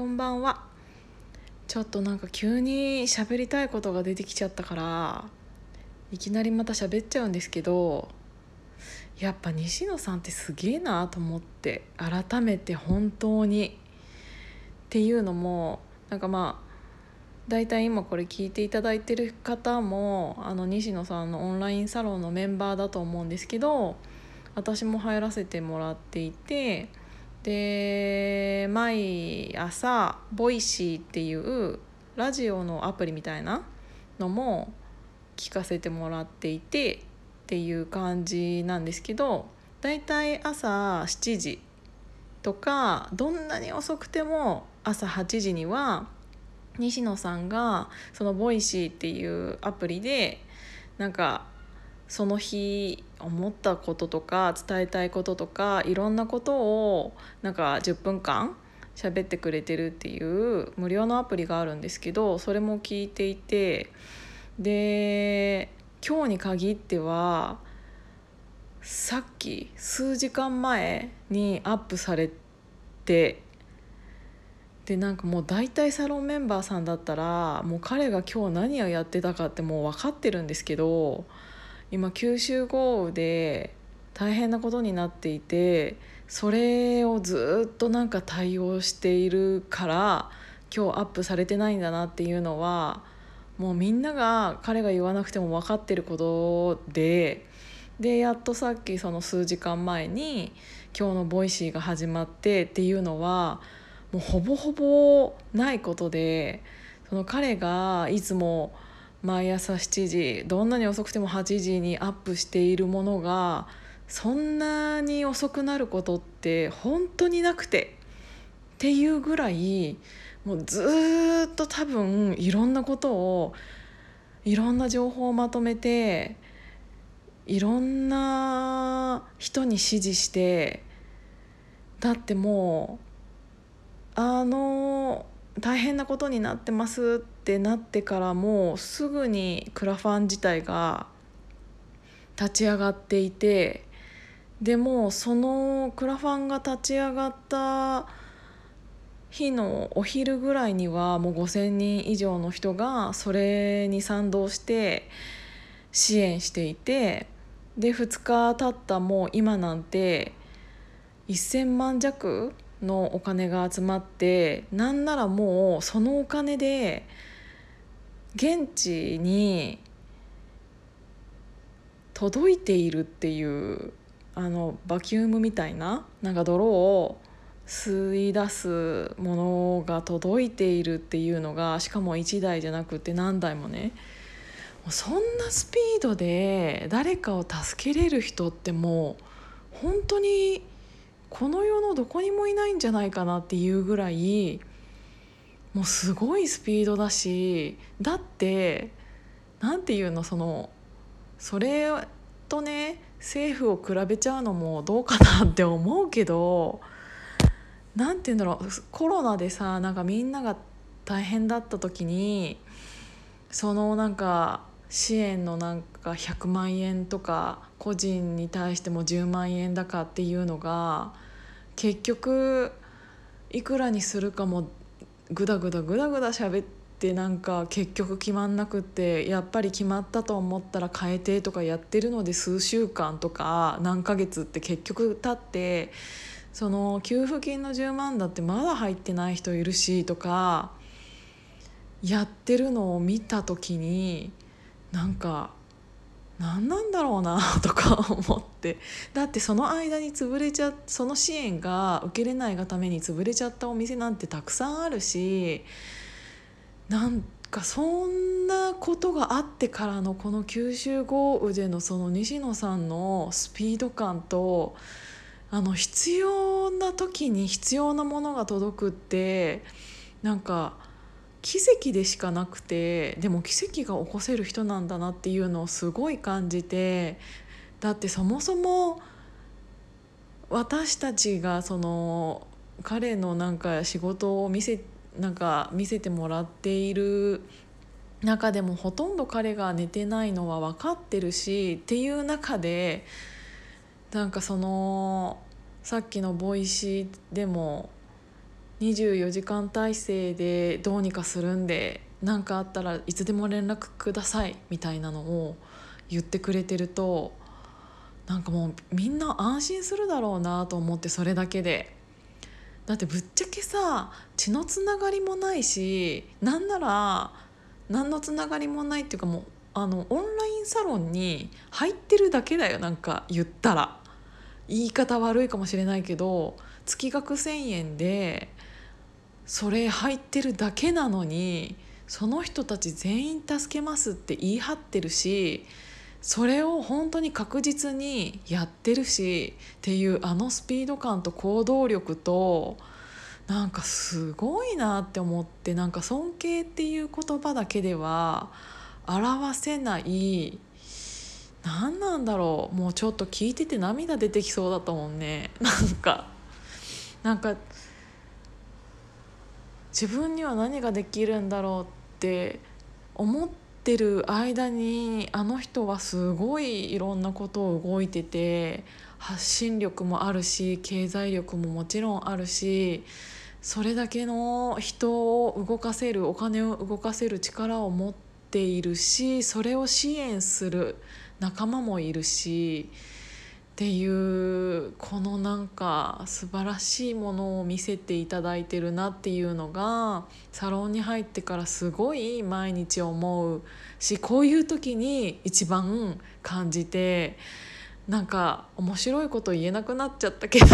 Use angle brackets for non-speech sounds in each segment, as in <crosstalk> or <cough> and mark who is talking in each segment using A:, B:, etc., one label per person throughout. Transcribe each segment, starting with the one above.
A: こんばんは。ちょっとなんか急に喋りたいことが出てきちゃったからいきなりまた喋っちゃうんですけどやっぱ西野さんってすげえなと思って改めて本当に。っていうのもなんかまあ大体今これ聞いていただいてる方もあの西野さんのオンラインサロンのメンバーだと思うんですけど私も入らせてもらっていてで毎朝 Voicy っていうラジオのアプリみたいなのも聞かせてもらっていてっていう感じなんですけどだいたい朝7時とかどんなに遅くても朝8時には西野さんがその Voicy っていうアプリでなんかその日思ったこととか伝えたいこととかいろんなことをなんか10分間喋ってくれてるっていう無料のアプリがあるんですけどそれも聞いていてで今日に限ってはさっき数時間前にアップされてでなんかもう大体サロンメンバーさんだったらもう彼が今日何をやってたかってもう分かってるんですけど今九州豪雨で大変なことになっていてそれをずっとなんか対応しているから今日アップされてないんだなっていうのはもうみんなが彼が言わなくても分かってることででやっとさっきその数時間前に今日の Voicy が始まってっていうのはもうほぼほぼないことでその彼がいつも毎朝7時どんなに遅くても8時にアップしているものがそんなに遅くなることって本当になくてっていうぐらいもうずっと多分いろんなことをいろんな情報をまとめていろんな人に指示してだってもうあの大変なことになってますってなってからもうすぐにクラファン自体が立ち上がっていてでもそのクラファンが立ち上がった日のお昼ぐらいにはもう5,000人以上の人がそれに賛同して支援していてで2日経ったもう今なんて1,000万弱のお金が集まってなんならもうそのお金で現地に届いているっていうあのバキュームみたいななんか泥を吸い出すものが届いているっていうのがしかも1台じゃなくて何台もねそんなスピードで誰かを助けれる人ってもう本当にこの世のどこにもいないんじゃないかなっていうぐらいもうすごいスピードだしだって何て言うのそのそれとね政府を比べちゃうのもどうかなって思うけど何て言うんだろうコロナでさなんかみんなが大変だった時にそのなんか支援のなんか100万円とか個人に対しても10万円だかっていうのが結局いくらにするかもグダグダグダグダ喋ってなんか結局決まんなくってやっぱり決まったと思ったら変えてとかやってるので数週間とか何ヶ月って結局経ってその給付金の10万だってまだ入ってない人いるしとかやってるのを見た時になんか何なんだろうなとか思って。だってその間に潰れちゃその支援が受けれないがために潰れちゃったお店なんてたくさんあるしなんかそんなことがあってからのこの九州豪雨でのその西野さんのスピード感とあの必要な時に必要なものが届くってなんか奇跡でしかなくてでも奇跡が起こせる人なんだなっていうのをすごい感じてだってそもそも私たちがその彼のなんか仕事を見せなんか見せてもらっている中でもほとんど彼が寝てないのは分かってるしっていう中でなんかそのさっきの Voicy でも24時間体制でどうにかするんで何かあったらいつでも連絡くださいみたいなのを言ってくれてるとなんかもうみんな安心するだろうなと思ってそれだけで。だってぶっちゃけさ血のつながりもないしなんなら何のつながりもないっていうかもうあのオンラインサロンに入ってるだけだよなんか言ったら言い方悪いかもしれないけど月額1,000円でそれ入ってるだけなのにその人たち全員助けますって言い張ってるしそれを本当に確実にやってるしっていうあのスピード感と行動力となんかすごいなって思ってなんか尊敬っていう言葉だけでは表せない何なんだろうもうちょっと聞いてて涙出てきそうだったもんね。なんかなんか自分には何ができるんだろうって思ってる間にあの人はすごいいろんなことを動いてて発信力もあるし経済力ももちろんあるしそれだけの人を動かせるお金を動かせる力を持っているしそれを支援する仲間もいるしっていうこのなんか素晴らしいものを見せていただいてるなっていうのがサロンに入ってからすごい毎日思うしこういう時に一番感じてなんか面白いこと言えなくなっちゃったけど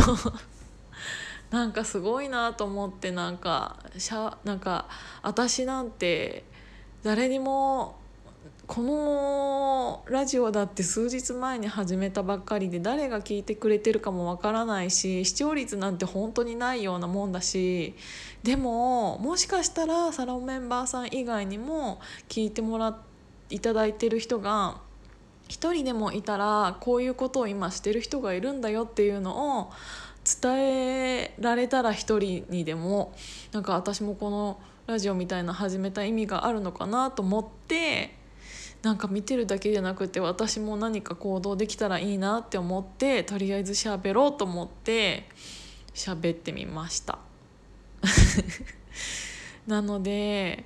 A: <laughs> なんかすごいなと思ってなんかしゃなんか私なんて誰にもこのラジオだって数日前に始めたばっかりで誰が聞いてくれてるかもわからないし視聴率なんて本当にないようなもんだしでももしかしたらサロンメンバーさん以外にも聞いてもらいただいてる人が一人でもいたらこういうことを今してる人がいるんだよっていうのを伝えられたら一人にでもなんか私もこのラジオみたいな始めた意味があるのかなと思ってなんか見てるだけじゃなくて私も何か行動できたらいいなって思ってとりあえず喋ろうと思って喋ってみました。<laughs> なので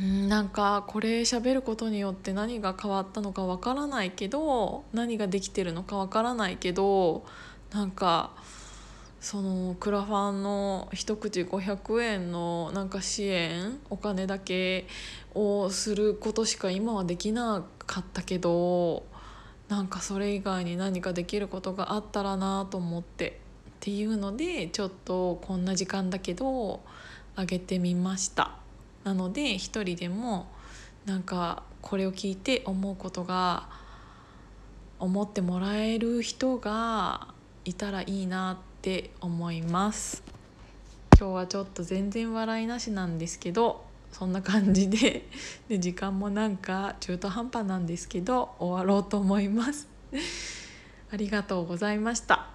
A: なんかこれ喋ることによって何が変わったのかわからないけど何ができてるのかわからないけどなんかそのクラファンの一口500円のなんか支援お金だけをすることしか今はできなかったけどなんかそれ以外に何かできることがあったらなと思ってっていうのでちょっとこんな時間だけどあげてみました。なので一人でもなんかこれを聞いて思うことが思ってもらえる人がいたらいいなってって思います。今日はちょっと全然笑いなしなんですけどそんな感じで <laughs> で時間もなんか中途半端なんですけど終わろうと思います。ありがとうございました。